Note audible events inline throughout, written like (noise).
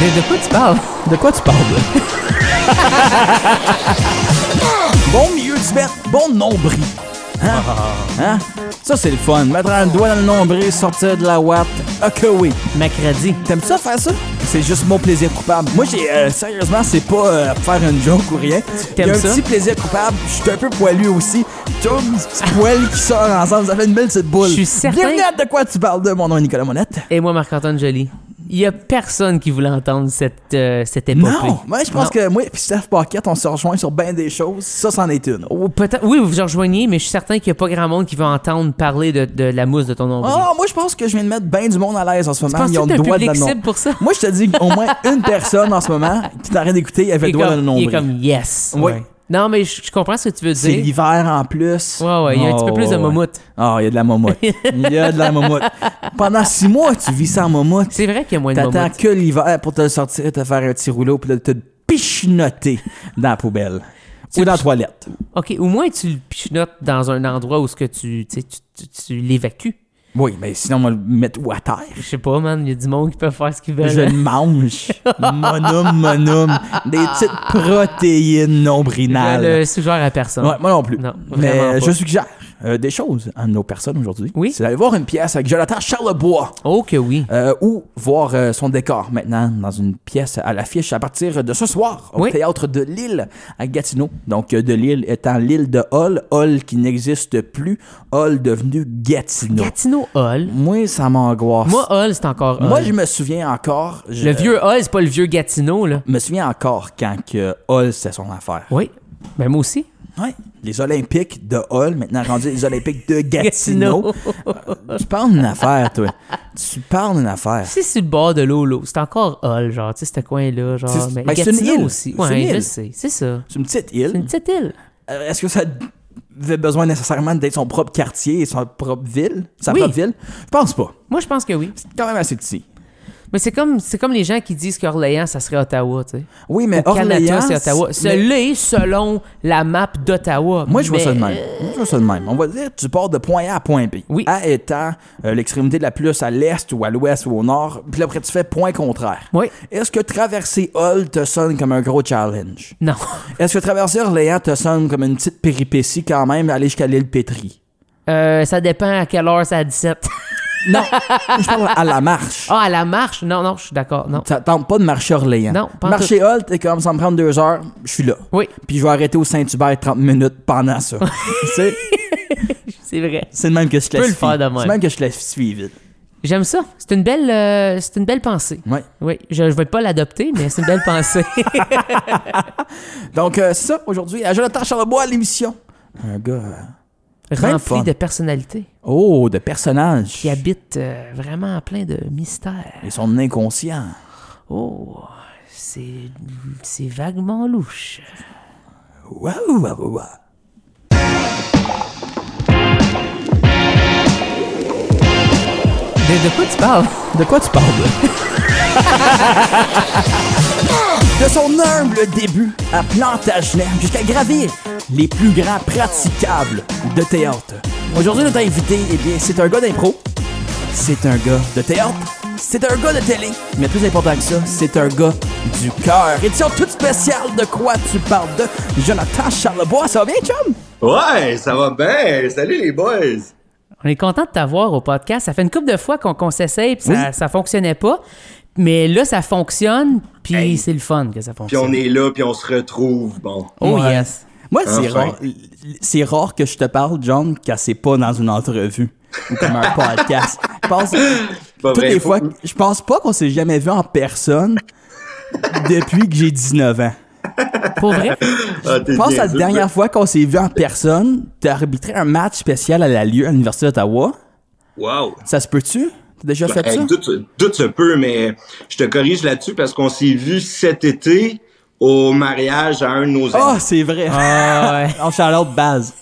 De, de quoi tu parles? De quoi tu parles, (laughs) bon milieu du verre, bon nombril. Hein? Hein? Ça, c'est le fun. Mettre un doigt dans le nombril, sortir de la watt. Ok, oui. Mercredi. T'aimes ça faire ça? C'est juste mon plaisir coupable. Moi, j'ai euh, sérieusement, c'est pas euh, faire une joke ou rien. Il y a T'aimes un ça? petit plaisir coupable. Je suis un peu poilu aussi. Tu vois, un petit poil qui sort ensemble, ça fait une belle petite boule. Je suis certain- Bienvenue à de quoi tu parles de? Mon nom est Nicolas Monette. Et moi, Marc-Antoine Joly. Il y a personne qui voulait entendre cette, euh, cette épopée. Non, moi je pense Non. que moi et Steph Paquette, on se rejoint sur bien des choses. Ça, c'en est une. Peut-être, oui, vous vous rejoignez, mais je suis certain qu'il n'y a pas grand monde qui va entendre parler de, de la mousse de ton nombril. Ah, moi je pense que je viens de mettre bien du monde à l'aise en ce moment. Ils ont le doigt nom. cible pour ça? Moi je te dis au moins une personne en ce moment qui t'arrête d'écouter, il, le doigt dans le comme, il est nombril. comme yes. Oui. Ouais. Non, mais je, je comprends ce que tu veux C'est dire. l'hiver en plus. Ouais, ouais, il y a un petit peu Oh, plus de mammouth. Ah, il y a de la momoute. Il y a de la momoute. Pendant six mois, tu vis sans momoute. C'est vrai qu'il y a moins de T'attends mammouth. que l'hiver pour te le sortir, te faire un petit rouleau, puis là, te pichenoter dans la poubelle. Tu Ou dans la toilette. OK, au moins tu le pichenotes dans un endroit où ce que tu, tu, tu, tu l'évacues. Oui, mais sinon, on va le mettre où à terre? Je sais pas, man, il y a du monde qui peut faire ce qu'ils veulent. Je le mange. (laughs) Monum, monum. Des petites protéines Je nombrinales. le suggère à personne. Ouais, moi non plus. Non, Mais pas. je suggère euh, des choses à nos personnes aujourd'hui. Oui. C'est d'aller voir une pièce avec Jonathan Charlebois. Oh que oui. euh, ou voir euh, son décor maintenant dans une pièce à l'affiche à partir de ce soir au Oui. théâtre de Lille à Gatineau. Donc de Lille étant l'île de Hall, Hall qui n'existe plus, Hall devenu Gatineau. Gatineau Hall. Moi, ça m'angoisse. Moi, Hall, c'est encore Hall. Moi, je me souviens encore. je- Le vieux Hall, c'est pas le vieux Gatineau, là. me souviens encore quand que Hall c'était son affaire. Oui. Ben moi aussi. Ouais. Les Olympiques de Hall, maintenant rendus les Olympiques de (laughs) Gatineau. Euh, tu parles d'une affaire, toi. Tu parles d'une affaire. C'est sur le bord de l'eau, là. C'est encore Hall, genre, tu sais, ce coin-là, genre. C'est- Mais ben, c'est une île. aussi. C'est une Ouais, je île. sais. C'est ça. C'est une petite C'est île. une petite île. Euh, Est-ce que ça avait besoin nécessairement d'être son propre quartier et sa propre ville? Sa Oui. propre ville? Je pense pas. Moi, je pense que oui. C'est quand même assez petit. Mais c'est comme, c'est comme les gens qui disent qu'Orléans, ça serait Ottawa, tu sais. Oui, mais Au Canada, Orléans... c'est Ottawa. mais- selon la map d'Ottawa. Moi, je vois mais- ça de même. Moi, je vois ça de même. On va dire, tu pars de point A à point B. Oui. A étant euh, l'extrémité de la plus à l'est ou à l'ouest ou au nord. Puis après, tu fais point contraire. Oui. Est-ce que traverser Hull te sonne comme un gros challenge? Non. (laughs) Est-ce que traverser Orléans te sonne comme une petite péripétie quand même, aller jusqu'à l'île Pétrie? Euh, ça dépend à quelle heure c'est à 17. Non, je parle à la marche. Ah, à la marche? Non, non, je suis d'accord. Non. Ça tente pas de marcher Orléans. Non, pas en Marcher Hull, t'es comme, ça me prend deux heures, je suis là. Oui, Puis je vais arrêter au Saint-Hubert 30 minutes pendant ça. (laughs) c'est, c'est vrai. c'est le même que je peux le classifie. faire de même. C'est le même que je classifie vite. J'aime ça. C'est une belle, euh, c'est une belle pensée. Ouais. Oui, je, je vais pas l'adopter, mais c'est une belle pensée. (laughs) Donc, euh, c'est ça, aujourd'hui, à Jonathan Charlebois à l'émission. Un gars. euh. Rempli de personnalité, Oh, de personnage. qui habite euh, vraiment plein de mystères. Et son inconscient. Oh, c'est, c'est vaguement louche. Waouh, waouh, waouh. De, de quoi tu parles? De quoi tu parles, (laughs) De son humble début à Plantagenet jusqu'à gravir les plus grands praticables de théâtre. Aujourd'hui, notre invité, eh bien, c'est un gars d'impro, c'est un gars de théâtre, c'est un gars de télé, mais plus important que ça, c'est un gars du cœur. Édition toute spéciale de quoi tu parles de Jonathan Charlebois. Ça va bien, chum? Ouais, ça va bien. Salut les boys. On est content de t'avoir au podcast. Ça fait une couple de fois qu'on, qu'on s'essaye, puis ça, Oui. ça fonctionnait pas. Mais là, ça fonctionne, puis Hey. c'est le fun que ça Puis fonctionne. on est là, puis on se retrouve. Bon. Oh Ouais. yes. Moi, c'est rare. C'est rare que je te parle, John, quand c'est pas dans une entrevue ou comme un (laughs) podcast. Je pense, Pas toutes vrai, les faut- fois, je pense pas qu'on s'est jamais vu en personne depuis que j'ai 19 ans. Pour vrai? Ah, Je pense à la dernière fois qu'on s'est vu en personne, t'as arbitré un match spécial à la lieu à l'Université d'Ottawa. Wow. Ça se peut-tu? T'as déjà fait Hey, ça? doute, doute se peut, mais je te corrige là-dessus parce qu'on s'est vu cet été au mariage à un de nos Ah, amis. c'est vrai. Ah ouais. En Charlotte base.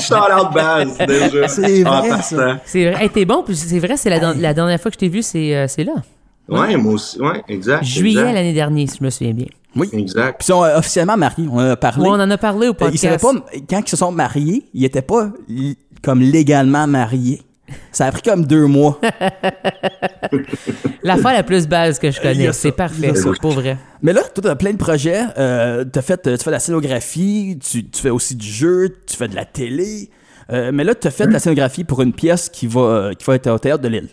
Charlotte Baz, déjà. (laughs) C'est vrai, ça. C'est vrai. Hey, t'es bon, puis c'est vrai, c'est la, dernière fois que je t'ai vu, c'est, euh, là. Ouais, moi aussi. Ouais, exact. Juillet l'année dernière, si je me souviens bien. Oui. Exact. Puis ils sont euh, officiellement mariés. On en a parlé. Ouais, on en a parlé au Euh, Ils savaient podcast. pas, quand ils se sont mariés, ils étaient pas comme légalement mariés. Ça a pris comme deux mois. (laughs) L'affaire la plus base que je connais. C'est parfait, ça. pour vrai. Mais là, toi, t'as plein de projets. Euh, t'as fait, tu fais de la scénographie, tu, tu fais aussi du jeu, tu fais de la télé. Euh, mais là, t'as fait de la scénographie pour une pièce qui va, qui va être au Théâtre de Lille.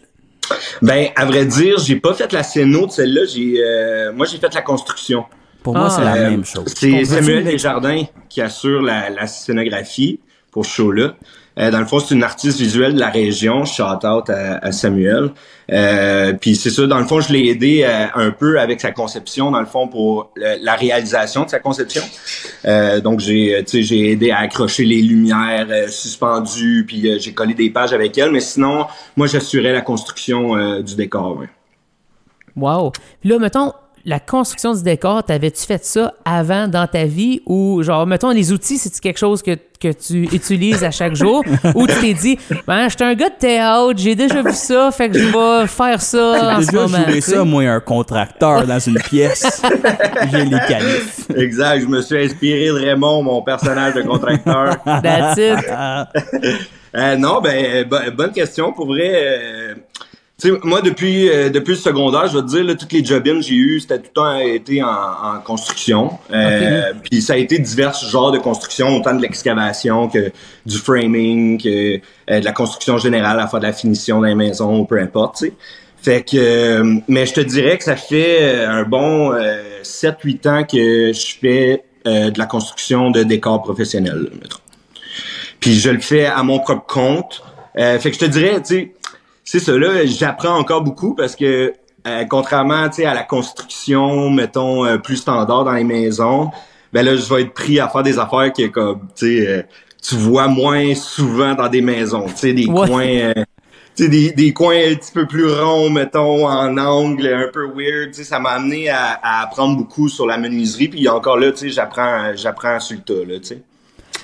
Ben, à vrai dire, j'ai pas fait la scéno de celle-là. J'ai, euh, moi, j'ai fait la construction. Pour moi, Ah. c'est la Euh, même chose. C'est? Samuel Desjardins qui assure la, la scénographie pour ce show-là. Euh, dans le fond, c'est une artiste visuelle de la région. Shout out à, à Samuel. Euh, Puis c'est ça, dans le fond, je l'ai aidé euh, un peu avec sa conception, dans le fond, pour la réalisation de sa conception. Euh, donc j'ai, euh, j'ai aidé à accrocher les lumières suspendues, puis j'ai collé des pages avec elle. Mais sinon, moi, j'assurais la construction du décor. ouais. Wow. Puis là, mettons, la construction du décor, t'avais-tu fait ça avant dans ta vie? Ou, genre, mettons, les outils, c'est-tu quelque chose que, que tu utilises à chaque jour? (laughs) Ou tu t'es dit, ben, j'étais un gars de théâtre, j'ai déjà vu ça, fait que je vais faire ça en ce Déjà, moment. je voulais tu sais. ça, moi, un contracteur dans une pièce. (laughs) J'ai les qualifs. Exact. Je me suis inspiré de Raymond, mon personnage de contracteur. That's it. (laughs) Euh, non, ben bo- bonne question. Pour vrai, euh, moi depuis euh, depuis le secondaire, je vais te dire là, toutes les job-ins que j'ai eu, c'était tout le temps été en, en construction. Euh, Puis ça a été divers genres de construction, autant de l'excavation que du framing, que euh, de la construction générale, à faire de la finition les maisons, peu importe. Fait que, euh, mais je te dirais que ça fait euh, un bon 7-8 ans que je fais euh, de la construction de décors professionnels, mettons. Puis je le fais à mon propre compte. Euh, fait que je te dirais, tu sais, c'est ça là, j'apprends encore beaucoup parce que euh, contrairement, à la construction, mettons euh, plus standard dans les maisons, ben là, je vais être pris à faire des affaires que comme, tu sais, euh, tu vois moins souvent dans des maisons, tu sais, des coins. des, des coins un petit peu plus ronds, mettons, en angle, un peu weird, ça m'a amené à, à apprendre beaucoup sur la menuiserie, puis encore là, tu sais, j'apprends, j'apprends sur le tas, là.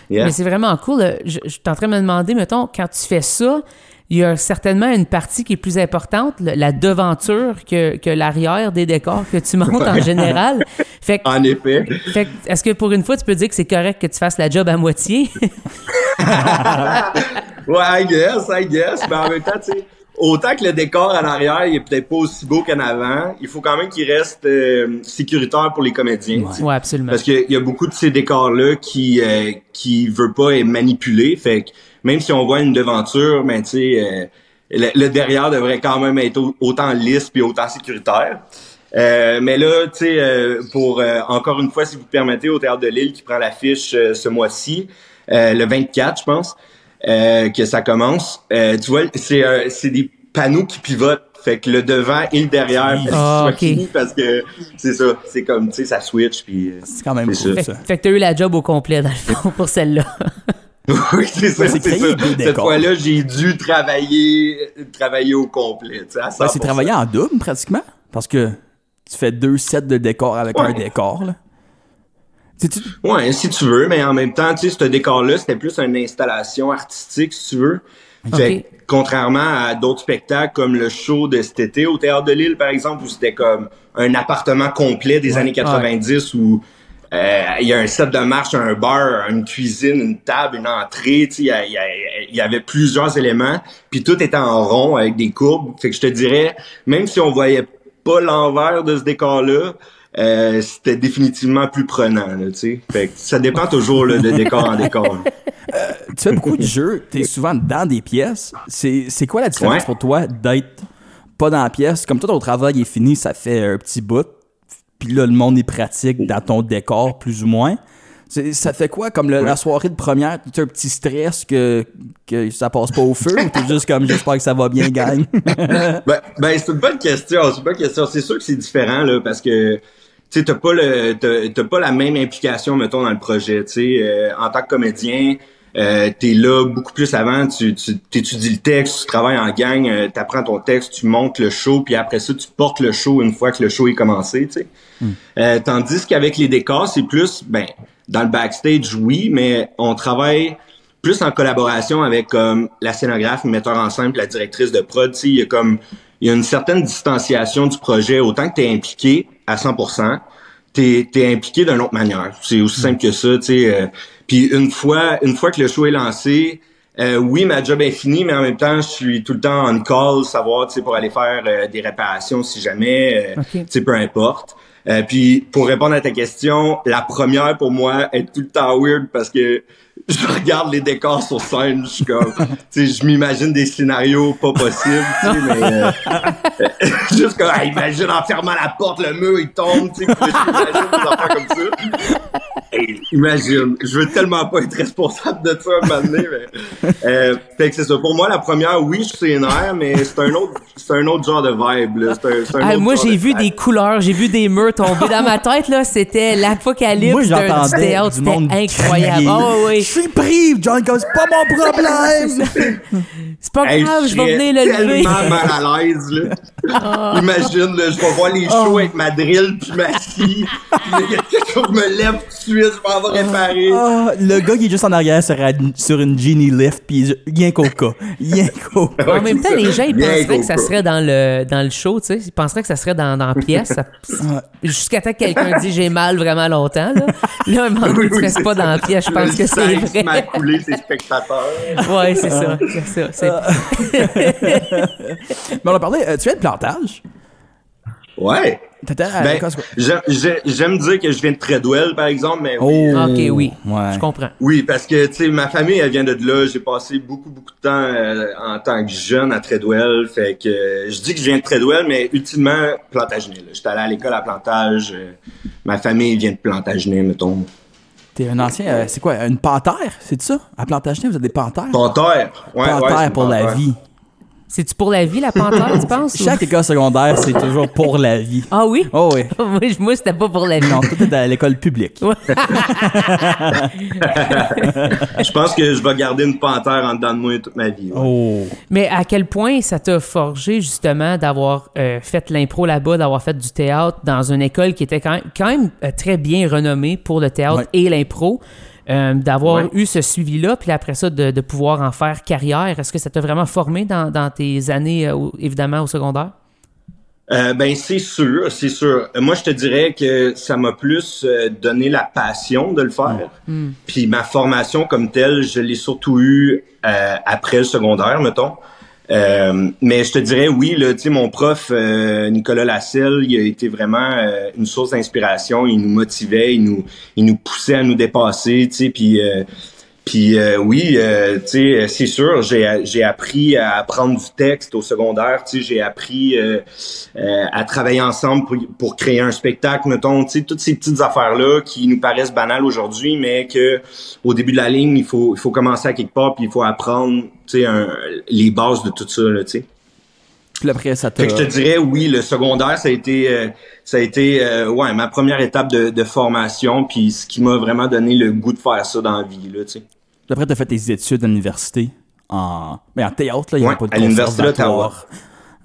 Yeah. Mais c'est vraiment cool. Je, je suis en train de me demander, mettons, quand tu fais ça, il y a certainement une partie qui est plus importante, la devanture, que, que l'arrière des décors que tu montes en général. Fait que, En effet. fait est-ce que pour une fois, tu peux dire que c'est correct que tu fasses la job à moitié? (laughs) Ouais, I guess, I guess. Mais en même temps, tu sais, autant que le décor en arrière, il est peut-être pas aussi beau qu'en avant, il faut quand même qu'il reste euh, sécuritaire pour les comédiens. tu sais. ouais, absolument. Parce qu'il y a beaucoup de ces décors-là qui euh, qui veut pas être manipulé. Fait que même si on voit une devanture, ben tu sais, euh, le, le derrière devrait quand même être au- autant lisse puis autant sécuritaire. Euh, mais là, tu sais, euh, pour euh, encore une fois, si vous permettez, au Théâtre de Lille qui prend l'affiche euh, ce mois-ci, euh, le 24, je pense, euh, que ça commence. Euh, tu vois, c'est euh, c'est des panneaux qui pivotent. Fait que le devant et le derrière, faut que Ah, ce soit ok. fini parce que c'est ça, c'est comme, tu sais, ça switch puis. euh, C'est quand même cool, fait, ça. fait que t'as eu la job au complet, dans le fond, pour celle-là. (laughs) oui, c'est ça, ça. Cette fois-là, j'ai dû travailler, travailler au complet, tu sais, à 100%. Ben, c'est travailler en double, pratiquement. Parce que tu fais deux sets de décors avec Ouais. un décor, là. Tu Ouais, si tu veux, mais en même temps, tu sais, ce décor-là, c'était plus une installation artistique, si tu veux. Fait contrairement à d'autres spectacles comme le show de cet été au Théâtre de Lille, par exemple, où c'était comme un appartement complet des années 90 où euh, il y a un set de marche, un bar, une cuisine, une table, une entrée, tu sais, il y, y y avait plusieurs éléments, puis tout était en rond avec des courbes. Fait que je te dirais, même si on voyait pas l'envers de ce décor-là, euh, c'était définitivement plus prenant, là, tu sais. Fait que ça dépend toujours là, de décor en décor. (laughs) tu fais beaucoup de jeux, t'es souvent dans des pièces. C'est c'est quoi la différence Ouais. pour toi d'être pas dans la pièce? Comme toi, ton travail est fini, ça fait un petit bout. Puis là, le monde est pratique dans ton décor, plus ou moins. Ça fait quoi, comme le- la soirée de première? T'as un petit stress que, que ça passe pas au feu ou t'es (laughs) juste comme j'espère que ça va bien, gang? (laughs) Ben, ben c'est une bonne question. C'est une bonne question. C'est sûr que c'est différent là, parce que tu t'as pas le, t'as, t'as pas la même implication, mettons, dans le projet. Tu sais, Euh, en tant que comédien, euh, t'es là beaucoup plus avant. Tu, tu étudies le texte, tu travailles en gang, euh, t'apprends ton texte, tu montes le show, puis après ça, tu portes le show une fois que le show est commencé. Tu sais. Euh, tandis qu'avec les décors, c'est plus, ben, dans le backstage, oui, mais on travaille plus en collaboration avec comme la scénographe, le metteur en scène, la directrice de prod. Tu sais, il y a comme il y a une certaine distanciation du projet. Autant que tu es impliqué à 100%, t'es es impliqué d'une autre manière. C'est aussi simple que ça. Tu sais, euh, puis une fois une fois que le show est lancé, Euh, oui, ma job est finie, mais en même temps, je suis tout le temps on call, savoir, tu sais, pour aller faire euh, des réparations si jamais, euh, Ok. tu sais, peu importe. Euh, puis pour répondre à ta question, la première pour moi est tout le temps weird parce que je regarde les décors sur scène, je suis comme, tu sais, je m'imagine des scénarios pas possibles, tu sais, mais euh, (laughs) juste comme, ah, imagine en fermant la porte, le mur il tombe, tu sais, puis je m'imagine des affaires comme ça. Hey, imagine, je veux tellement pas être responsable de ça un moment donné, mais euh, fait que c'est ça. Pour moi, la première, oui, je suis énervé, mais c'est un autre, c'est un autre genre de vibe. Là. C'est un, c'est un Ah, autre moi, j'ai de vu vibe. des couleurs, j'ai vu des murs tomber dans ma tête, là. C'était Moi, l'apocalypse d'un du j'entendais théâtre. du monde C'était incroyable. crier. Oh, Je suis pris, John, c'est pas mon (laughs) problème. C'est pas Hey, grave, je vais venir le lever. tellement mal à l'aise, là. Imagine, là, je vais voir les shows avec ma drill puis ma scie. Puis là, il y a quelque chose, je me lève tout de suite, je m'en vais réparer. Ah, le gars qui est juste en arrière sur, une- sur une genie lift, puis rien coca. Rien coca. En même temps, les gens, ils penseraient que ça serait dans le, dans le show, tu sais. Ils penseraient que ça serait dans, dans la pièce. Ça- Jusqu'à temps que quelqu'un dit j'ai mal vraiment longtemps, là. Là, un moment donné, Oui, tu oui, restes pas dans la pièce. Je pense Le que c'est vrai. coulé ses spectateurs. Ouais, c'est ça. C'est ça. C'est- (laughs) Mais on a parlé, euh, tu viens de plantage? Ouais. T'étais à Ben, j'aime- j'ai- j'aime dire que je viens de Treadwell, par exemple, mais Oh, oui, Ok, oui. Ouais. Je comprends. Oui, parce que, tu sais, ma famille, elle vient de là. J'ai passé beaucoup, beaucoup de temps euh, en tant que jeune à Treadwell. Fait que euh, je dis que je viens de Treadwell, mais ultimement, Plantagenet. J'étais allé à l'école à Plantage. euh, ma famille vient de Plantagenet, mettons. T'es un ancien, euh, c'est quoi, une panthère? C'est ça? À Plantagenet, vous êtes des panthères? Panthère. Ouais, panthère ouais, pour la vie. C'est-tu pour la vie, la panthère, tu penses? (laughs) ou- Chaque école secondaire, c'est toujours pour la vie. Ah oui? Oh oui. (laughs) moi, c'était pas pour la vie. Non, tout est à l'école publique. (laughs) Je pense que je vais garder une panthère en dedans de moi toute ma vie. ouais. Oh. Mais à quel point ça t'a forgé justement d'avoir euh, fait l'impro là-bas, d'avoir fait du théâtre dans une école qui était quand même, quand même, euh, très bien renommée pour le théâtre Ouais. et l'impro, euh, d'avoir Ouais. eu ce suivi-là, puis après ça, de, de pouvoir en faire carrière. Est-ce que ça t'a vraiment formé dans, dans tes années, euh, évidemment, au secondaire? Euh, ben c'est sûr, c'est sûr. Moi, je te dirais que ça m'a plus donné la passion de le faire. Puis ma formation comme telle, je l'ai surtout eu euh, après le secondaire, mettons. Euh, mais je te dirais oui, là, mon prof euh, Nicolas Lasselle, il a été vraiment euh, une source d'inspiration. Il nous motivait, il nous, il nous poussait à nous dépasser. Puis euh, puis euh, oui, euh, tu sais, c'est sûr, j'ai j'ai appris à apprendre du texte au secondaire, tu sais, j'ai appris euh, euh, à travailler ensemble pour, pour créer un spectacle, mettons, tu sais, toutes ces petites affaires-là qui nous paraissent banales aujourd'hui, mais que au début de la ligne, il faut il faut commencer à quelque part, puis il faut apprendre, tu sais, les bases de tout ça, là, tu sais. Puis après, ça. Fait que je te dirais, oui, le secondaire, ça a été, euh, ça a été, euh, ouais, ma première étape de, de formation, puis ce qui m'a vraiment donné le goût de faire ça dans la vie, là, tu sais. Après, t'as fait tes études à l'université en. Mais en théâtre, là, il n'y avait Ouais, pas de à l'université conservatoire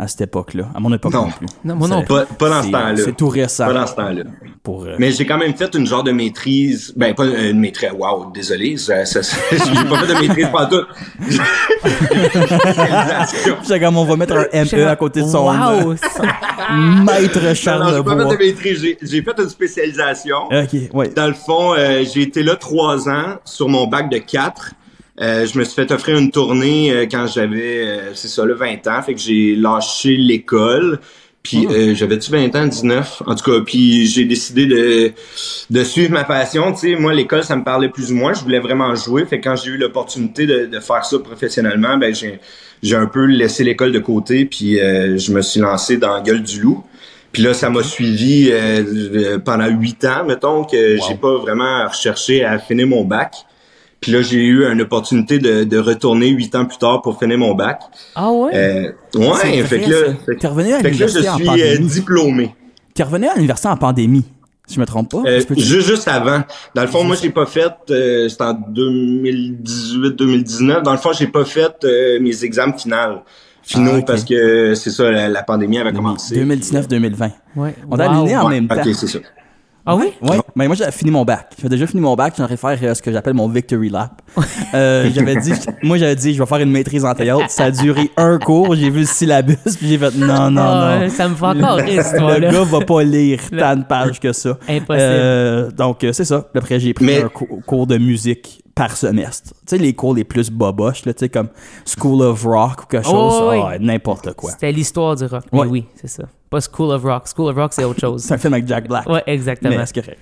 à cette époque-là. À mon époque non, Non. plus. Non, moi non. Pas, pas dans ce c'est- temps-là. C'est tout récent. Pas dans ce temps-là. Pour, euh, Mais j'ai quand même fait une genre de maîtrise. Ben, pas une maîtrise. Wow, désolé. (laughs) J'ai pas fait de maîtrise pas tout. (laughs) Spécialisation. C'est comme on va mettre un ME à côté de son Wow! euh, (laughs) maître Charles j'ai pas fait de maîtrise. J'ai, j'ai fait une spécialisation. Ok, ouais. Dans le fond, euh, j'ai été là trois ans sur mon bac de quatre. Euh, je me suis fait offrir une tournée euh, quand j'avais, euh, c'est ça, là, 20 ans. Fait que j'ai lâché l'école. Puis euh, j'avais-tu 20 ans, 19? En tout cas, puis j'ai décidé de, de suivre ma passion. Tu sais, moi, l'école, ça me parlait plus ou moins. Je voulais vraiment jouer. Fait que quand j'ai eu l'opportunité de, de faire ça professionnellement, ben j'ai, j'ai un peu laissé l'école de côté. Puis euh, je me suis lancé dans Gueule du Loup. Puis là, ça m'a suivi euh, euh, pendant huit ans, mettons, que j'ai pas vraiment recherché à finir mon bac. Puis là, j'ai eu une opportunité de, de retourner huit ans plus tard pour finir mon bac. Ah ouais? Euh, C'est ouais, vrai, fait que là, fait, T'es revenu à fait que là, je en suis euh, diplômé. T'es revenu à l'université en pandémie, si je me trompe pas. Euh, Je peux te- juste, juste avant. Dans le fond, moi, j'ai pas fait, euh, c'était en 2018-2019. Dans le fond, j'ai pas fait euh, mes examens finaux. Finaux, Ah, parce que c'est ça, la, la pandémie avait commencé. 2019-2020. Ouais. On a Wow. aligné en Ouais, même temps. ok, c'est ça. Ah oui? Ouais, mais moi j'ai fini mon bac. J'ai déjà fini mon bac, j'aimerais faire euh, ce que j'appelle mon victory lap. Euh, j'avais dit, (laughs) moi j'avais dit, je vais faire une maîtrise en théâtre. Ça a duré un cours, j'ai vu le syllabus, puis j'ai fait non, non, Ah, non. Ça me fait encore rire, cette Le gars va pas lire tant de pages que ça. Impossible. Euh, donc euh, c'est ça. Puis Après j'ai pris Mais- un cou- cours de musique par semestre. Tu sais, les cours les plus boboches, là, tu sais, comme School of Rock ou quelque chose, Oh, oui. ah, n'importe quoi. C'était l'histoire du rock. Mais Ouais. oui, c'est ça. Pas School of Rock. School of Rock, c'est autre chose. (laughs) C'est un film avec Jack Black. ouais, exactement. mais c'est correct.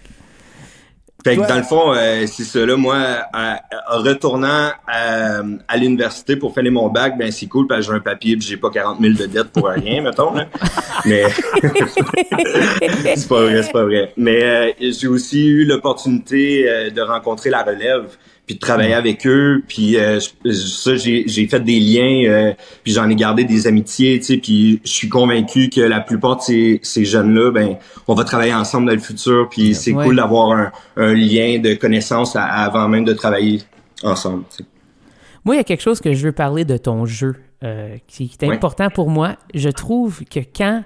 Fait que dans le fond, euh, c'est ça. Là, moi, à- en retournant à, à l'université pour faire mon bac, ben c'est cool parce que j'ai un papier et j'ai pas 40 000 de dettes pour rien, (laughs) mettons. Là. Mais (laughs) c'est pas vrai, c'est pas vrai. Mais euh, j'ai aussi eu l'opportunité euh, de rencontrer la relève puis de travailler avec eux puis euh, ça j'ai j'ai fait des liens euh, puis j'en ai gardé des amitiés tu sais puis je suis convaincu que la plupart de ces, ces jeunes là ben on va travailler ensemble dans le futur puis c'est Ouais. cool d'avoir un, un lien de connaissance à- avant même de travailler ensemble tu sais. Moi, il y a quelque chose que je veux parler de ton jeu euh, qui, qui est Ouais. important pour moi. Je trouve que quand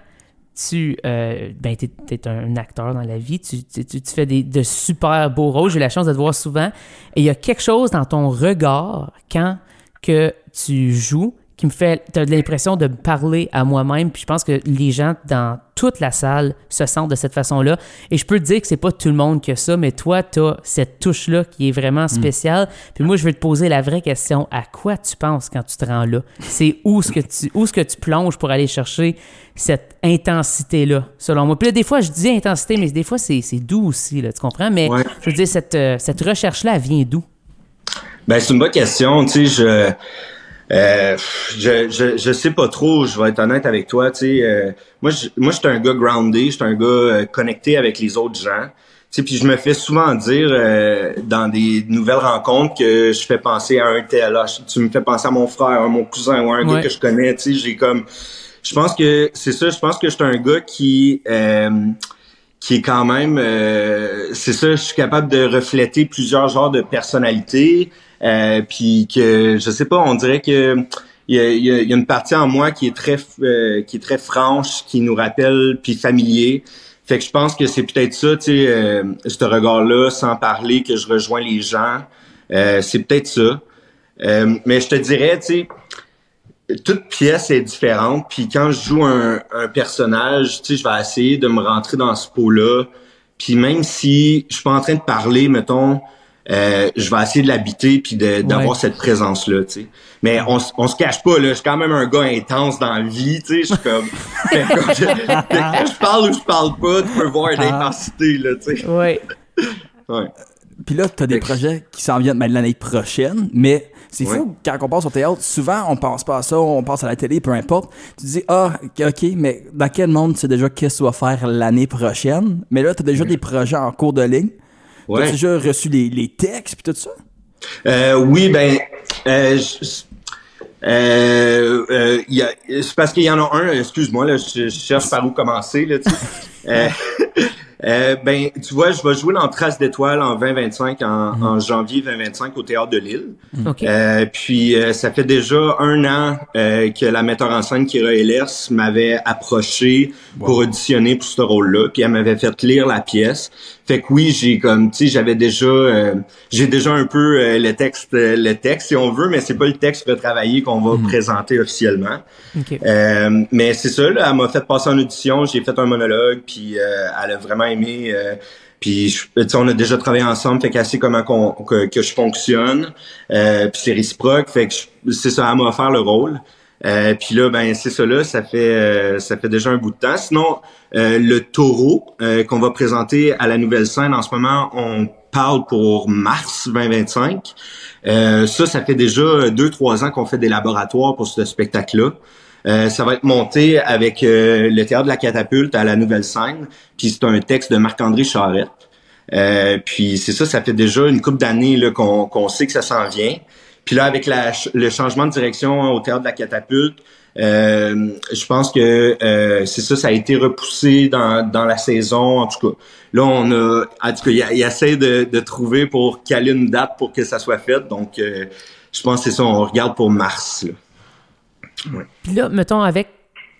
tu euh, ben t'es un acteur dans la vie, tu, tu, tu- tu fais des, de super beaux rôles. J'ai la chance de te voir souvent. Et il y a quelque chose dans ton regard quand que tu joues qui me fait, t'as de l'impression de me parler à moi-même. Puis je pense que les gens dans toute la salle se sentent de cette façon-là. Et je peux te dire que c'est pas tout le monde qui a ça, mais toi, t'as cette touche-là qui est vraiment spéciale. Puis moi, je vais te poser la vraie question. À quoi tu penses quand tu te rends là? C'est où ce que tu, où ce que tu plonges pour aller chercher cette intensité-là, selon moi? Puis là, des fois, je dis intensité, mais des fois, c'est, c'est doux aussi, là, tu comprends? Mais Ouais. je veux dire, cette, euh, cette recherche-là, elle vient d'où? Ben c'est une bonne question, tu sais, je, euh, je, je je sais pas trop, je vais être honnête avec toi, tu sais, euh, moi je moi j'étais un gars groundé, j'étais un gars euh, connecté avec les autres gens. Tu sais, puis je me fais souvent dire euh, dans des nouvelles rencontres que je fais penser à un tel, ah, tu me fais penser à mon frère, à mon cousin ou à un Ouais. gars que je connais, tu sais, j'ai comme je pense que c'est ça, je pense que j'étais un gars qui euh, qui est quand même, euh, c'est ça, je suis capable de refléter plusieurs genres de personnalités, euh, puis que je sais pas, on dirait que il y a, y a- y a une partie en moi qui est très, euh, qui est très franche, qui nous rappelle, puis familier. Fait que je pense que c'est peut-être ça, tu sais, euh, ce regard-là, sans parler, que je rejoins les gens. Euh, c'est peut-être ça. Euh, mais je te dirais, tu sais, toute pièce est différente. Puis quand je joue un, un personnage, tu sais, je vais essayer de me rentrer dans ce pot-là. Puis même si je suis pas en train de parler, mettons, euh, je vais essayer de l'habiter puis de- d'avoir Ouais. cette présence-là, tu sais. Mais on, se cache pas, là. Je suis quand même un gars intense dans la vie, tu sais. Je suis comme... (laughs) (laughs) Quand je, quand parle ou je parle pas, tu peux voir l'intensité, là, tu sais. Oui. Ouais. Puis là, t'as des Fait que- projets qui s'en viennent ben, l'année prochaine, mais c'est fou, quand on passe au théâtre, souvent, on pense pas à ça, on passe à la télé, peu importe. Tu dis, ah, ok, mais dans quel monde tu sais déjà qu'est-ce que tu vas faire l'année prochaine? Mais là, t'as déjà des projets en cours de ligne. T'as Ouais. déjà reçu les, les textes puis tout ça? Euh, oui, ben, euh, euh, euh, c'est parce qu'il y en a un, excuse-moi, là, je, je cherche par où commencer, là, tu sais. (laughs) Euh, ben, tu vois, je vais jouer dans Trace d'étoiles en 2025, en, en janvier 2025 au Théâtre de Lille. OK. Euh, puis euh, ça fait déjà un an euh, que la metteur en scène Kira Ehlers m'avait approché pour auditionner pour ce rôle-là, puis elle m'avait fait lire la pièce. Fait que oui, j'ai comme tu sais, j'avais déjà euh, j'ai déjà un peu euh, le texte le texte si on veut, mais c'est pas le texte retravaillé qu'on va présenter officiellement. OK. Euh, mais c'est ça, là, elle m'a fait passer en audition, j'ai fait un monologue, puis euh, elle a vraiment aimé. euh, puis je- tu sais, on a déjà travaillé ensemble, fait qu'elle sait comment qu'on- que, que je fonctionne. Euh, puis c'est réciproque, fait que je- c'est ça, elle m'a offert le rôle. Euh, puis là, ben c'est ça là, ça fait euh, ça fait déjà un bout de temps. Sinon, euh, le taureau euh, qu'on va présenter à la nouvelle scène en ce moment, on parle pour mars 2025. Euh, ça, ça fait déjà deux trois ans qu'on fait des laboratoires pour ce spectacle-là. Euh, ça va être monté avec euh, le théâtre de la catapulte à la nouvelle scène. Puis c'est un texte de Marc-André Charette. Euh, puis c'est ça, ça fait déjà une couple d'années qu'on qu'on sait que ça s'en vient. Puis là, avec la, le changement de direction au théâtre de la catapulte, euh, je pense que euh, c'est ça, ça a été repoussé dans, dans la saison. En tout cas, là, on a, en tout cas, il, il essaie de, de trouver pour caler une date pour que ça soit fait. Donc, euh, je pense que c'est ça, on regarde pour mars. Là. Puis là, mettons, avec,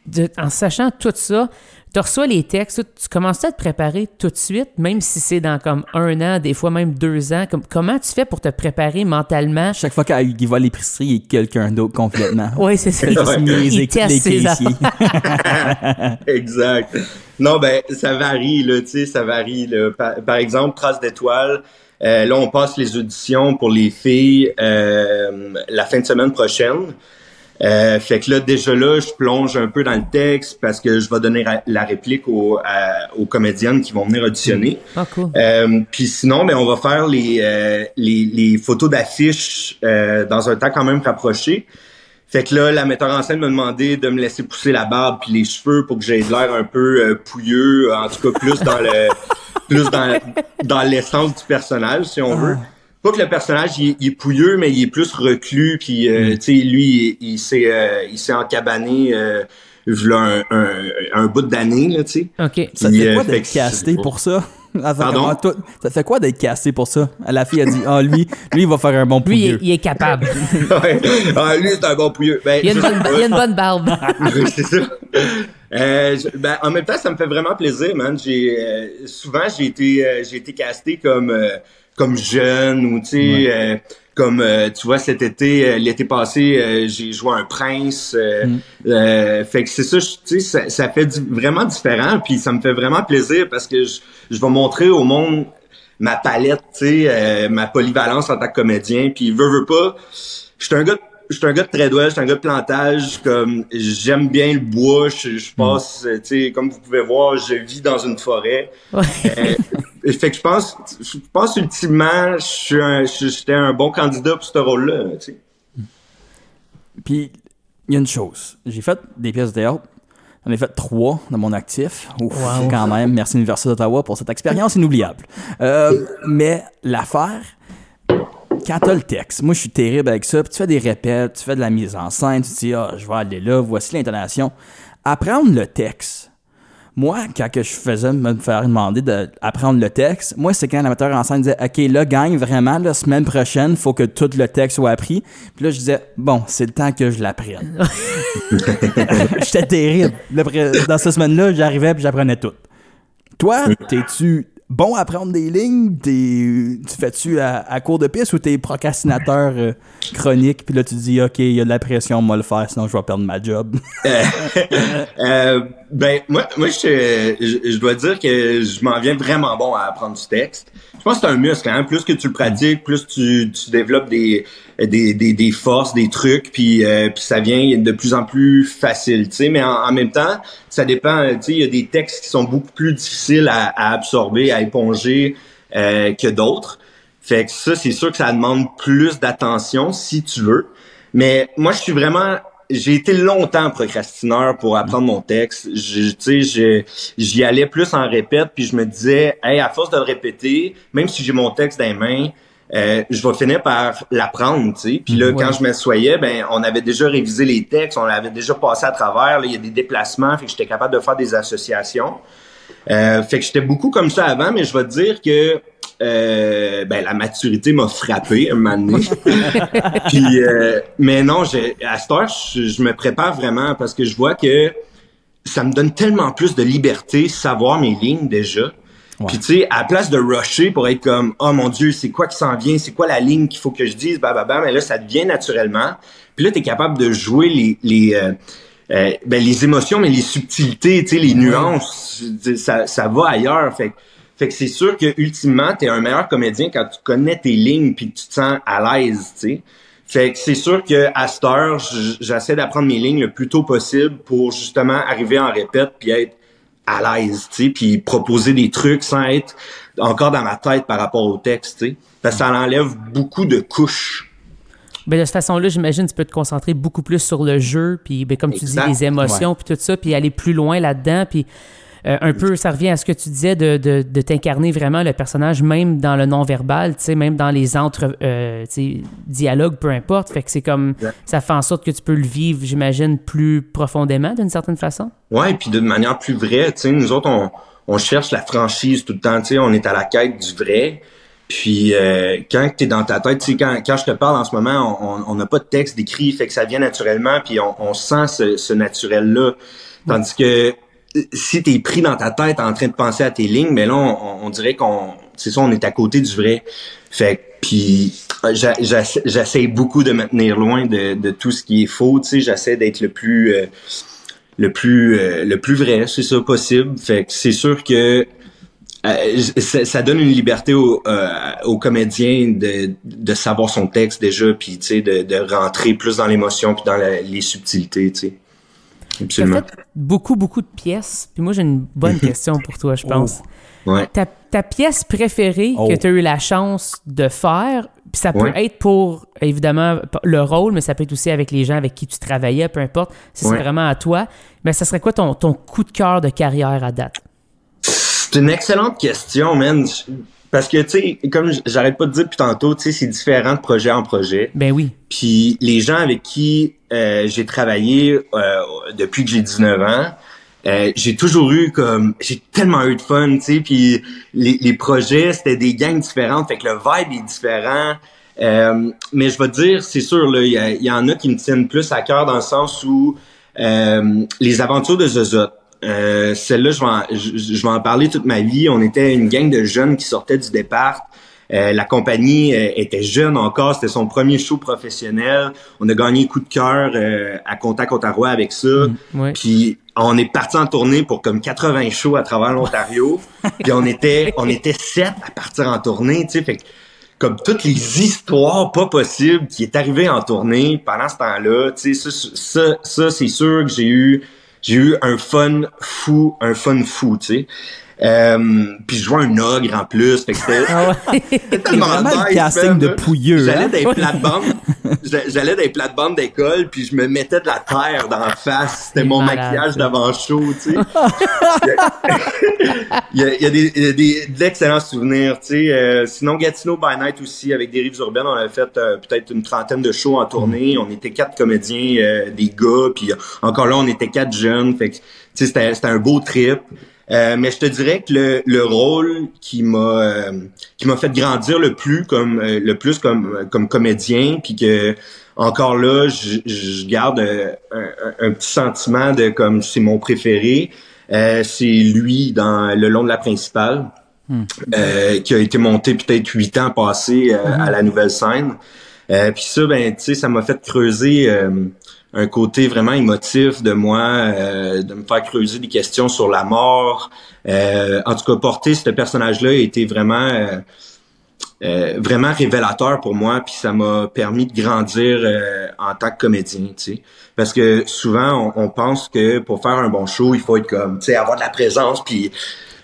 de- en sachant tout ça, tu reçois les textes, tu commences à te préparer tout de suite, même si c'est dans comme un an, des fois même deux ans. Comme, comment tu fais pour te préparer mentalement? Chaque fois qu'il va à l'épicerie, il est quelqu'un d'autre complètement. (laughs) Oui, c'est ça. Il va se niaiser Il teste ses (laughs) exact. Non, ben ça varie là, tu sais, ça varie. Là. Par, par exemple, Trace d'étoiles, Euh, là, on passe les auditions pour les filles euh, la fin de semaine prochaine. Euh, fait que là, déjà là, je plonge un peu dans le texte parce que je vais donner la réplique aux, aux comédiennes qui vont venir auditionner. Ah, cool. Euh, Puis sinon, ben, on va faire les, euh, les, les, photos d'affiches euh, dans un temps quand même rapproché. Fait que là, la metteur en scène m'a demandé de me laisser pousser la barbe puis les cheveux pour que j'aie l'air un peu euh, pouilleux, en tout cas plus dans le (laughs) plus dans, dans l'essence du personnage, si on veut. Pas que le personnage il, est pouilleux, mais il est plus reclus, puis euh, mm. tu sais, lui, il, il s'est euh, il s'est encabané euh, un, un, un, bout d'année, là, tu sais. OK. Ça fait euh, quoi d'être casté pour ça? Pardon? Toi, ça fait quoi d'être casté pour ça? La fille a dit, ah, lui, lui, il va faire un bon pouilleux. Lui, il, est capable. (laughs) ouais. Ah, lui, c'est un bon pouilleux. Ben, il, a une bonne, il a une bonne barbe. (laughs) c'est ça. Euh, ben, en même temps, ça me fait vraiment plaisir, man. J'ai euh, souvent j'ai été euh, j'ai été casté comme euh, comme jeune ou tu sais comme tu vois cet été l'été passé j'ai joué un prince mm. fait que c'est ça tu sais ça, ça, fait vraiment différent puis ça me fait vraiment plaisir parce que je, je vais montrer au monde ma palette tu sais ma polyvalence en tant que comédien puis veut veut pas je suis un gars je suis un gars de trade je suis un gars de plantage, comme j'aime bien le bois, je, je passe, tu sais, comme vous pouvez voir, je vis dans une forêt. Ouais. Euh, fait que je pense, je pense ultimement, je suis un, j'étais un bon candidat pour ce rôle-là, tu sais. Puis, il y a une chose, j'ai fait des pièces de théâtre, J'en ai fait trois dans mon actif. Ouf, quand même. Merci Université d'Ottawa pour cette expérience inoubliable. Euh, mais l'affaire, quand t'as le texte, moi je suis terrible avec ça, puis tu fais des répètes, tu fais de la mise en scène, tu te dis, ah, je vais aller là, voici l'intonation. Apprendre le texte. Moi, quand que je faisais me faire demander d'apprendre le texte, moi, c'est quand l'amateur en scène disait, OK, là, gagne vraiment, la semaine prochaine, faut que tout le texte soit appris. Puis là, je disais, bon, c'est le temps que je l'apprenne. (laughs) J'étais terrible. Dans cette semaine-là, j'arrivais puis j'apprenais tout. Toi, t'es-tu bon à prendre des lignes? tu fais-tu à, court de piste ou t'es procrastinateur euh, chronique? Puis là, tu dis, OK, il y a de la pression, on va le faire, sinon je vais perdre ma job. (laughs) (laughs) euh, ben, moi, moi je, je, dois dire que je m'en viens vraiment bon à apprendre du texte. Je pense que c'est un muscle, hein? Plus que tu le pratiques, plus tu, tu développes des, des, des, des forces, des trucs, puis, euh, puis ça vient de plus en plus facile, tu sais. Mais en, même temps, ça dépend, il y a des textes qui sont beaucoup plus difficiles à, à absorber, à éponger euh, que d'autres. Fait que ça, c'est sûr que ça demande plus d'attention si tu veux. Mais moi, je suis vraiment j'ai été longtemps procrastineur pour apprendre mon texte. Tu sais, j'y allais plus en répète, puis je me disais, hey, à force de le répéter, même si j'ai mon texte dans les mains, euh, je vais finir par l'apprendre, tu sais. Puis là, quand je m'assoyais, ben, on avait déjà révisé les textes, on avait déjà passé à travers. il y a des déplacements, fait que j'étais capable de faire des associations. Euh, fait que j'étais beaucoup comme ça avant, mais je vais te dire que euh, ben, la maturité m'a frappé un moment donné. (laughs) Puis, euh, mais non, à cette heure, je, me prépare vraiment parce que je vois que ça me donne tellement plus de liberté savoir mes lignes déjà. Puis tu sais, à la place de rusher pour être comme oh mon dieu, c'est quoi qui s'en vient, c'est quoi la ligne qu'il faut que je dise, bah bah bah, mais là ça devient naturellement. Puis là tu es capable de jouer les les euh, ben, les émotions mais les subtilités, tu sais les nuances, ça ça va ailleurs. Fait fait que c'est sûr que ultimement, tu es un meilleur comédien quand tu connais tes lignes puis que tu te sens à l'aise, tu sais. Fait que c'est sûr que à cette heure, j'essaie d'apprendre mes lignes le plus tôt possible pour justement arriver en répète puis être à l'aise, tu sais, puis proposer des trucs sans être encore dans ma tête par rapport au texte, tu sais. Parce que ça enlève beaucoup de couches. Ben de cette façon-là, j'imagine tu peux te concentrer beaucoup plus sur le jeu, puis ben, comme tu dis, les émotions, puis tout ça, puis aller plus loin là-dedans, puis euh, un peu, ça revient à ce que tu disais de, de, de t'incarner vraiment le personnage, même dans le non-verbal, tu sais, même dans les entre euh, dialogues, peu importe. Fait que c'est comme, ça fait en sorte que tu peux le vivre, j'imagine, plus profondément d'une certaine façon. Ouais, puis d'une manière plus vraie, tu sais, nous autres, on, on cherche la franchise tout le temps, tu sais, on est à la quête du vrai. Puis euh, quand tu es dans ta tête, tu sais, quand, quand je te parle en ce moment, on n'a pas de texte décrit, fait que ça vient naturellement, puis on, on sent ce, ce naturel-là. Tandis que si t'es pris dans ta tête en train de penser à tes lignes, mais là, on, dirait qu'on, c'est ça, on est à côté du vrai. Fait puis j'essaie beaucoup de me tenir loin de, tout ce qui est faux, tu sais, j'essaie d'être le plus euh, le plus euh, le plus vrai, c'est ça possible. Fait que c'est sûr que euh, ça, donne une liberté au, euh, de, savoir son texte déjà, puis tu de, de rentrer plus dans l'émotion puis dans les subtilités, tu. Absolument. As fait beaucoup, beaucoup de pièces. Puis moi, j'ai une bonne (laughs) question pour toi, je pense. Oh. Ouais. Ta, ta, pièce préférée que oh. tu as eu la chance de faire, puis ça peut ouais. être pour, évidemment, le rôle, mais ça peut être aussi avec les gens avec qui tu travaillais, peu importe. Si ouais. c'est vraiment à toi. Mais ça serait quoi ton, ton coup de cœur de carrière à date? C'est une excellente question, man. Parce que, tu sais, comme j'arrête pas de dire depuis tantôt, tu sais, c'est différent de projet en projet. Ben oui. Puis les gens avec qui euh, j'ai travaillé euh, depuis que j'ai 19 ans, euh, j'ai toujours eu comme j'ai tellement eu de fun, tu sais, puis les, les projets c'était des gangs différentes, fait que le vibe est différent. Euh, mais je vais te dire, c'est sûr, là, il y, y, en a qui me tiennent plus à cœur dans le sens où euh, les aventures de Zozot. Euh, Celle-là, je vais, en, je, je, vais en parler toute ma vie. On était une gang de jeunes qui sortaient du départ. Euh, la compagnie euh, était jeune encore, c'était son premier show professionnel. On a gagné coup de cœur euh, à Contact Ottawa avec ça. Mmh, ouais. Puis on est parti en tournée pour comme 80 shows à travers l'Ontario. (laughs) puis on était on était sept à partir en tournée, tu sais, fait que comme toutes les histoires pas possibles qui est arrivé en tournée pendant ce temps-là, tu sais ça ça, ça c'est sûr que j'ai eu j'ai eu un fun fou, un fun fou, tu sais. Euh, puis je jouais un ogre en plus. Fait que c'était Ah ouais. (laughs) tellement vraiment nice, le casting man. de pouilleux. J'allais hein? dans les plates-bandes. J'allais dans les plates-bandes d'école, puis je me mettais de la terre dans la face. C'était mon malade, maquillage ça. d'avant show, tu sais. (laughs) il, y a, il y a des, il y a des d'excellents souvenirs, tu sais. Euh, sinon, Gatineau by Night aussi, avec des rives urbaines, on avait fait euh, peut-être une trentaine de shows en tournée. On était quatre comédiens, euh, des gars, puis encore là, on était quatre jeunes. Fait que, tu sais, c'était c'était un beau trip. Euh, mais je te dirais que le, le rôle qui m'a euh, qui m'a fait grandir le plus comme euh, le plus comme comme comédien puis que encore là je, je garde euh, un, un, petit sentiment de comme c'est mon préféré euh, c'est lui dans le long de la principale Hmm. qui a été monté peut-être huit ans passés Hmm. à la nouvelle scène puis ça ben tu sais ça m'a fait creuser un côté vraiment émotif de moi, euh, de me faire creuser des questions sur la mort. Euh, en tout cas, porter ce personnage-là a été vraiment, euh, euh vraiment révélateur pour moi, puis ça m'a permis de grandir euh, en tant que comédien, tu sais. Parce que souvent, on, on, pense que pour faire un bon show, il faut être comme, tu sais, avoir de la présence, puis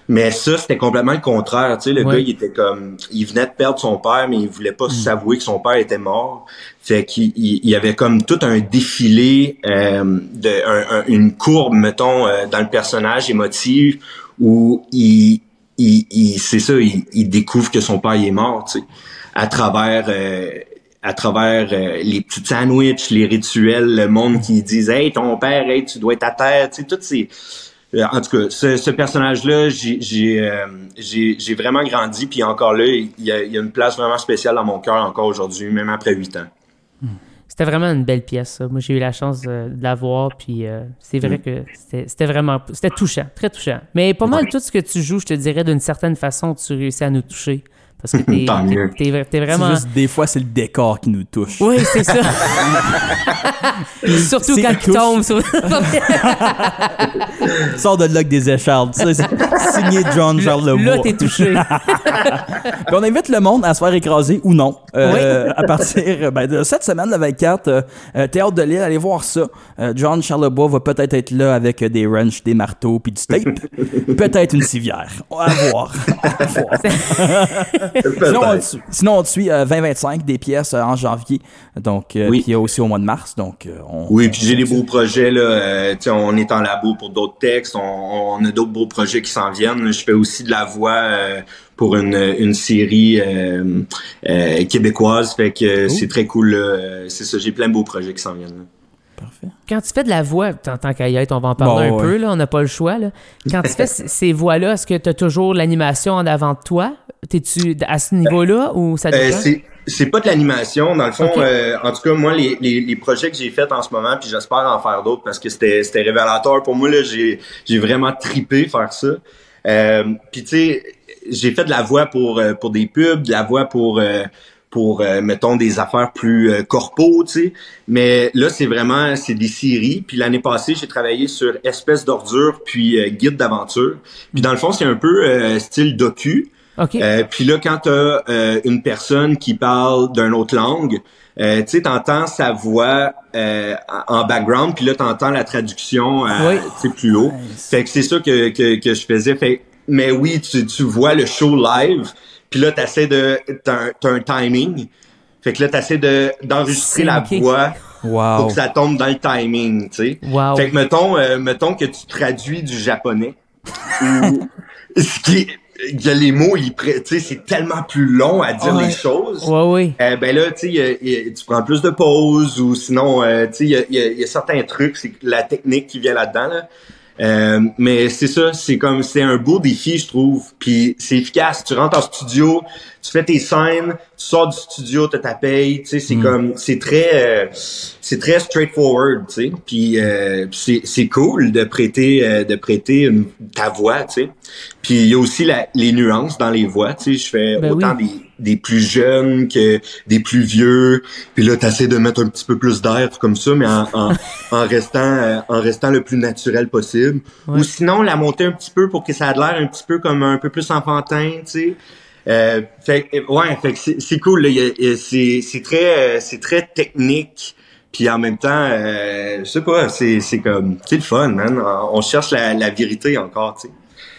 mais ça, c'était complètement le contraire. Tu sais, le ouais. gars, il était comme, il venait de perdre son père, mais il voulait pas Mm. s'avouer que son père était mort. Fait qu'il il, il avait comme tout un défilé euh, de un, un, une courbe, mettons, euh, dans le personnage émotif où il, il, il c'est ça, il, il, découvre que son père il est mort. Tu sais, à travers euh, à travers euh, les petits sandwichs, les rituels, le monde qui disent Hey, ton père, hey, tu dois être à terre, tu sais, toutes ces en tout cas, ce, ce personnage-là, j'ai euh, j'ai vraiment grandi, puis encore là, il y, a, il y, a, une place vraiment spéciale dans mon cœur encore aujourd'hui, même après huit ans. C'était vraiment une belle pièce. Ça. Moi, j'ai eu la chance de, de la voir, puis euh, c'est vrai mm. que c'était vraiment, c'était touchant, très touchant. Mais pas mal tout ce que tu joues, je te dirais, d'une certaine façon, tu réussis à nous toucher. Parce que (laughs) t'es, t'es, t'es, t'es vraiment. Juste, des fois, c'est le décor qui nous touche. Oui, c'est ça. (laughs) Surtout quand il tombe. Sur... (laughs) Sors de là des échardes. Ça, c'est signé John Charles Lebois. Là, t'es touché. Puis on invite le monde à se faire écraser ou non. Euh, oui. à partir ben, de cette semaine, le 24, euh, Théâtre de Lille, allez voir ça. Euh, John Charlebois va peut-être être là avec des wrenches, des marteaux, puis du tape. peut-être une civière. À voir. À voir. Sinon, on te, sinon, on te suit euh, 20-25 des pièces euh, en janvier. Donc, euh, oui. puis il y a aussi au mois de mars. Donc, euh, on, oui, puis j'ai des beaux projets. Là, euh, on est en labo pour d'autres textes. On, on a d'autres beaux projets qui s'en viennent. Je fais aussi de la voix euh, pour une, une série euh, québécoise. Fait que oh. c'est très cool. C'est ça, j'ai plein de beaux projets qui s'en viennent. Là. Parfait. Quand tu fais de la voix, en tant qu'à on va en parler bon, un ouais. peu, là, on n'a pas le choix. Là. Quand tu fais (laughs) ces voix-là, est-ce que tu as toujours l'animation en avant de toi? T'es-tu à ce niveau-là ou ça euh, c'est pas de l'animation. Dans le fond, okay. euh, en tout cas, moi, les, les, les projets que j'ai faits en ce moment, puis j'espère en faire d'autres parce que c'était révélateur pour moi. J'ai vraiment tripé faire ça. Euh, puis tu sais, j'ai fait de la voix pour, pour des pubs, de la voix pour pour euh, mettons des affaires plus euh, corpo, tu sais. Mais là, c'est vraiment c'est des séries. Puis l'année passée, j'ai travaillé sur Espèce d'ordure puis euh, Guide d'aventure. Puis dans le fond, c'est un peu euh, style docu. OK. Euh, puis là, quand tu as une personne qui parle d'une autre langue, euh, tu sais, t'entends sa voix euh, en background, puis là, t'entends la traduction euh, Oui. plus haut. Fait que c'est ça que, que, que je faisais. Fait, mais oui, tu, tu vois le show live, puis là, t'essaies de... T'as un, timing. Fait que là, t'essaies de, d'enregistrer la voix pour Wow. que ça tombe dans le timing, tu sais. Wow. Fait que mettons, euh, mettons que tu traduis du japonais. ou (laughs) ce qui est- il y a les mots, ils pré- tu sais, c'est tellement plus long à dire Ouais. les choses. Ouais, oui. Euh, ben là, tu tu prends plus de pauses ou sinon, euh, tu sais, il y a, y a certains trucs, c'est la technique qui vient là-dedans. Là. Euh, mais c'est ça, c'est comme c'est un beau défi, je trouve. Puis c'est efficace. Tu rentres en studio, tu fais tes scènes, tu sors du studio, t'as ta paye. Tu sais, c'est comme c'est très euh, c'est très straightforward, tu sais. Puis euh, c'est c'est cool de prêter euh, de prêter une- ta voix, tu sais. Puis il y a aussi la, les nuances dans les voix, tu sais. Je fais Ben autant oui. des, des plus jeunes que des plus vieux. Puis là, t'essaies de mettre un petit peu plus d'air comme ça, mais en, en, (laughs) en restant euh, en restant le plus naturel possible. Ouais. Ou sinon, la monter un petit peu pour que ça ait l'air un petit peu comme un peu plus enfantin, tu sais. Euh, fait que, ouais, fait que c'est c'est cool. là. A- a- C'est c'est très euh, c'est très technique. Puis en même temps, euh, je sais pas, c'est c'est comme c'est le fun, man. On cherche la, la vérité encore, tu sais.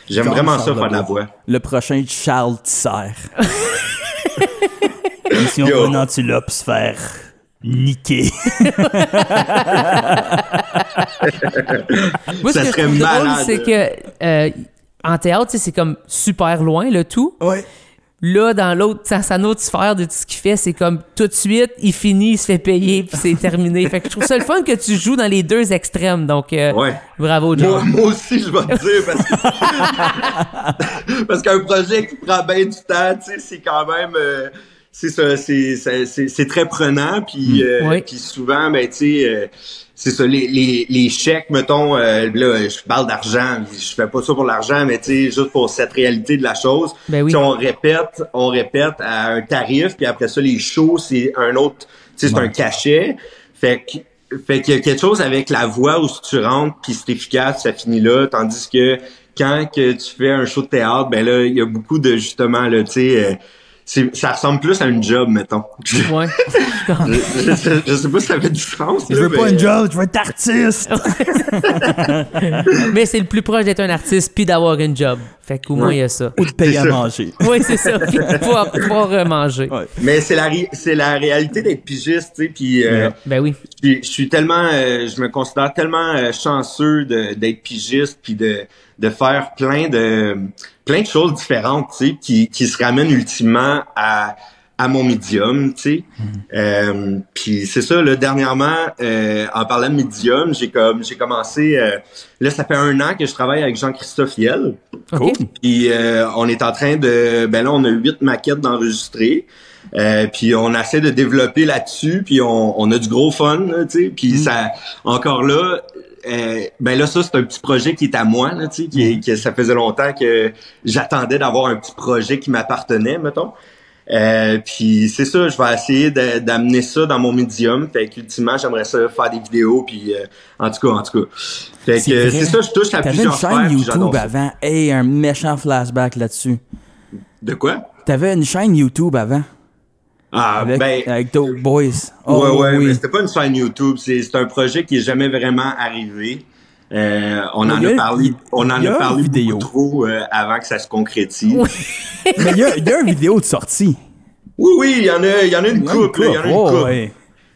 J'aime vraiment ça faire de la voix. Le prochain Charles Tisser. (laughs) Mission Yo. pour une antilope se faire niquer. (laughs) Moi, Ça ce que je serait trouve drôle, malade. c'est que euh, en théâtre, c'est comme super loin le tout. Ouais. Là, dans l'autre, dans sa autre sphère de tout ce qu'il fait, c'est comme tout de suite, il finit, il se fait payer, puis c'est terminé. Fait que je trouve ça le fun que tu joues dans les deux extrêmes. Donc, euh, Ouais. bravo, Moi, John. moi aussi, je vais te dire, parce que (laughs) parce qu'un projet qui prend bien du temps, tu sais, c'est quand même, euh, c'est ça, c'est c'est- c'est c'est très prenant, puis euh, Oui. puis souvent, ben tu sais, euh, c'est ça, les, les, les chèques, mettons, euh, là, je parle d'argent, je fais pas ça pour l'argent, mais tu sais, juste pour cette réalité de la chose. Ben oui. On répète, on répète à un tarif, puis après ça, les shows, c'est un autre, tu sais, c'est un cachet. Fait que fait qu'il y a quelque chose avec la voix où si tu rentres puis c'est efficace, ça finit là, tandis que quand que tu fais un show de théâtre, ben là, il y a beaucoup de justement là, tu sais, euh, ça ressemble plus à une job, mettons. je, (laughs) Ouais. je- je sais pas si ça fait du sens. Je là, veux pas une job, je veux être artiste. (laughs) Mais c'est le plus proche d'être un artiste puis d'avoir une job. Fait qu'au moins, il y a ça. Ou de payer à ça. manger. Oui, c'est ça. Puis pouvoir, pouvoir euh, manger. Ouais. Mais c'est la c'est la réalité d'être pigiste, tu sais, puis euh, Ben oui. je suis- tellement, euh, je me considère tellement euh, chanceux de- d'être pigiste puis de de faire plein de plein de choses différentes, tu sais, qui qui se ramènent ultimement à à mon médium, tu sais. Euh, puis c'est ça, là, dernièrement, euh, en parlant de médium, j'ai comme j'ai commencé euh, là, ça fait un an que je travaille avec Jean-Christophe Yel. OK. Puis euh, on est en train de ben là on a huit maquettes d'enregistrer. Euh, puis on essaie de développer là-dessus, puis on, on a du gros fun, tu sais. Puis ça, encore là, euh, ben là ça c'est un petit projet qui est à moi, là, tu sais, qui, ça faisait longtemps que j'attendais d'avoir un petit projet qui m'appartenait, mettons. Euh, puis c'est ça, je vais essayer d'amener ça dans mon médium. Fait qu'ultimement, j'aimerais ça faire des vidéos, puis euh, en tout cas, en tout cas. Fait que c'est ça, je touche à T'avais une plusieurs chaîne YouTube avant. Hey, un méchant flashback là-dessus. De quoi? T'avais une chaîne YouTube avant. Ah, Avec, ben, avec d'autres boys. Oh, ouais, ouais, mais oui. c'était pas une chaîne YouTube. C'est c'est un projet qui est jamais vraiment arrivé. Euh, on Mais en a- a parlé, on en a parlé vidéo. beaucoup trop euh, avant que ça se concrétise. Oui. Oui, (laughs) Mais il y a, y a une vidéo de sortie. oui, il y en a, il y en a une couple, là, il y en a une Oh, ouais.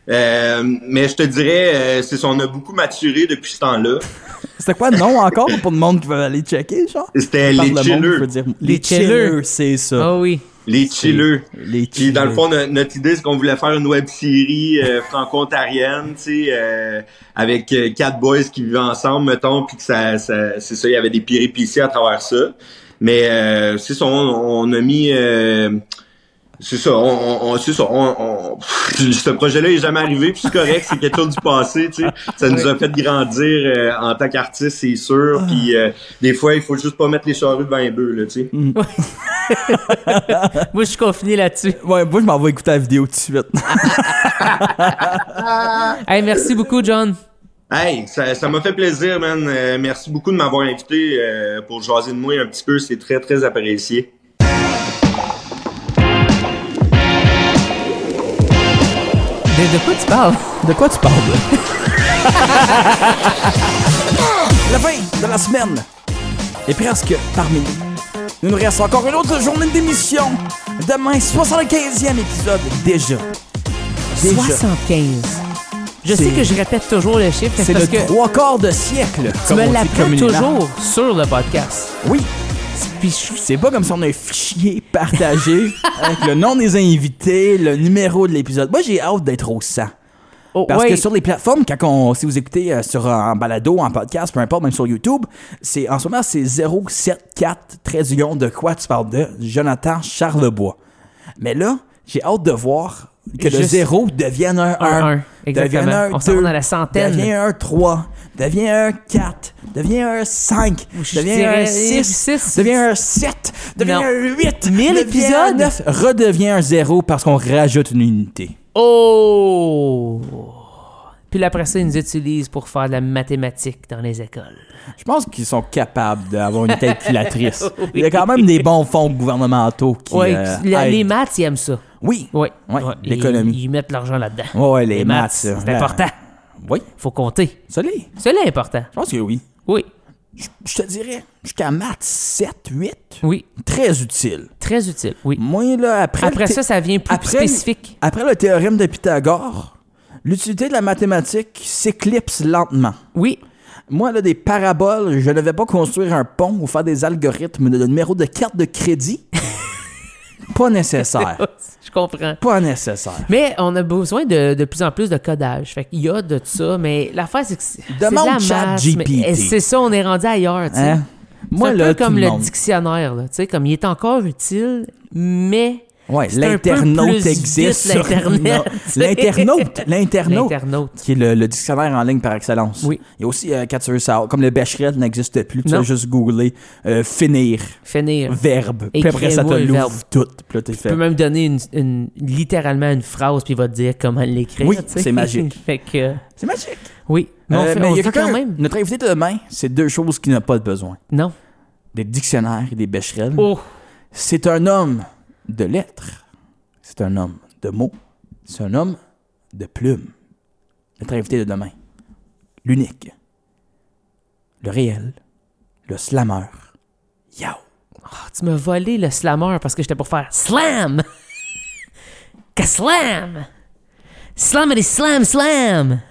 Euh, mais je te dirais, euh, c'est ça, on a beaucoup maturé depuis ce temps-là. (laughs) C'était quoi le nom encore pour le monde qui veut aller checker, genre? C'était les le monde, chillers. Les Les chillers. chillers, c'est ça. Ah oui. Les chillers. Les Puis dans le fond, no- notre idée, c'est qu'on voulait faire une web série euh, franco-ontarienne, tu sais, euh, avec euh, quatre boys qui vivaient ensemble, mettons, puis que ça, ça c'est ça, il y avait des péripéties à travers ça. Mais euh, c'est ça, on, on a mis, euh, c'est ça, on, on, c'est ça, on, on- ce projet-là est jamais arrivé, puis c'est correct, c'est quelque chose du passé, tu sais. Ça nous a fait grandir euh, en tant qu'artiste, c'est sûr. Puis euh, des fois, il faut juste pas mettre les charrues devant les bœufs, là, tu sais. (laughs) (laughs) Moi, je suis confiné là-dessus. Ouais, moi, je m'en vais écouter la vidéo tout de suite. (laughs) Hey, merci beaucoup, John. Hey, ça ça m'a fait plaisir, man. Euh, merci beaucoup de m'avoir invité euh, pour jaser de moi un petit peu. C'est très, très apprécié. De, de quoi tu parles? De quoi tu parles? (laughs) La fin de la semaine est presque parmi nous. Il nous reste encore une autre journée d'émission. Demain, 75e épisode déjà. Déjà. 75. Je sais que je répète toujours le chiffre, C'est parce le que trois quarts de siècle. tu me l'apprends toujours sur le podcast. Oui. C'est pas comme si on a un fichier partagé (laughs) avec le nom des invités, le numéro de l'épisode. Moi, j'ai hâte d'être au 100. Oh, Parce ouais. que sur les plateformes, quand on, si vous écoutez euh, sur en balado, en podcast, peu importe, même sur YouTube, c'est en ce moment c'est 074 13 millions de quoi tu parles de Jonathan Charlebois. Mais là, j'ai hâte de voir que le Juste- 0 devienne un 1, Un, un, exactement. devienne un On s'en va 2, dans la centaine. devient un 3, devient un 4, devient un 5, Je devient dirais un 6, six. devient un 7, devient Non. un 8, 1000 devient un épisodes? 9, redevient un 0 parce qu'on rajoute une unité. Oh! Puis après ça, ils nous utilisent pour faire de la mathématique dans les écoles. Je pense qu'ils sont capables d'avoir une calculatrice. (laughs) Oui. Il y a quand même des bons fonds gouvernementaux qui. Ouais, euh, la- les maths, ils aiment ça. Oui. Oui. L'économie. Ils, ils mettent l'argent là-dedans. Ouais, les, Les maths. c'est important. Oui, Faut compter. l'est. C'est là important. Je pense que oui. Oui. Je, je te dirais, jusqu'à maths 7, 8, Oui. très utile. Très utile. Oui. Moi, là, après. Après ça, ça vient plus après- spécifique. Après le théorème de Pythagore, l'utilité de la mathématique s'éclipse lentement. Oui. Moi, là, des paraboles, je ne vais pas construire un pont ou faire des algorithmes de numéro de carte de crédit. (laughs) pas nécessaire. Je comprends. Pas nécessaire. Mais on a besoin de, de plus en plus de codage. Fait qu'il y a de ça, mais l'affaire, c'est que c'est c'est de Demande la Chat masse, GPT. eh, C'est ça, on est rendu ailleurs, tu sais. Hein? C'est un là, peu comme le le dictionnaire. Tu sais, comme il est encore utile, mais Ouais, l'internaute existe. (laughs) L'internaute. (laughs) L'internaute. l'internaute. Qui est le, le dictionnaire en ligne par excellence. Oui. Il y a aussi, euh, quand tu veux savoir, comme le Becherel n'existe plus, tu vas juste googler euh, finir, Finir. verbe. Puis après, ça te l'ouvre tout. Puis là, Tu peux même donner une, une- littéralement une phrase, puis il va te dire comment l'écrire. Oui, c'est magique. (laughs) fait que, C'est magique. oui. Mais on Euh, fait, mais on il y a quand même. Notre invité de demain, c'est deux choses qu'il n'a pas de besoin. Non. Des dictionnaires et des Becherel. Oh, C'est un homme de lettres. C'est un homme de mots. C'est un homme de plumes. Notre invité de demain. L'unique. Le réel. Le slammer. Yao. Ah, tu m'as volé le slammer parce que j'étais pour faire slam! (laughs) Que slam! Slamity slam slam!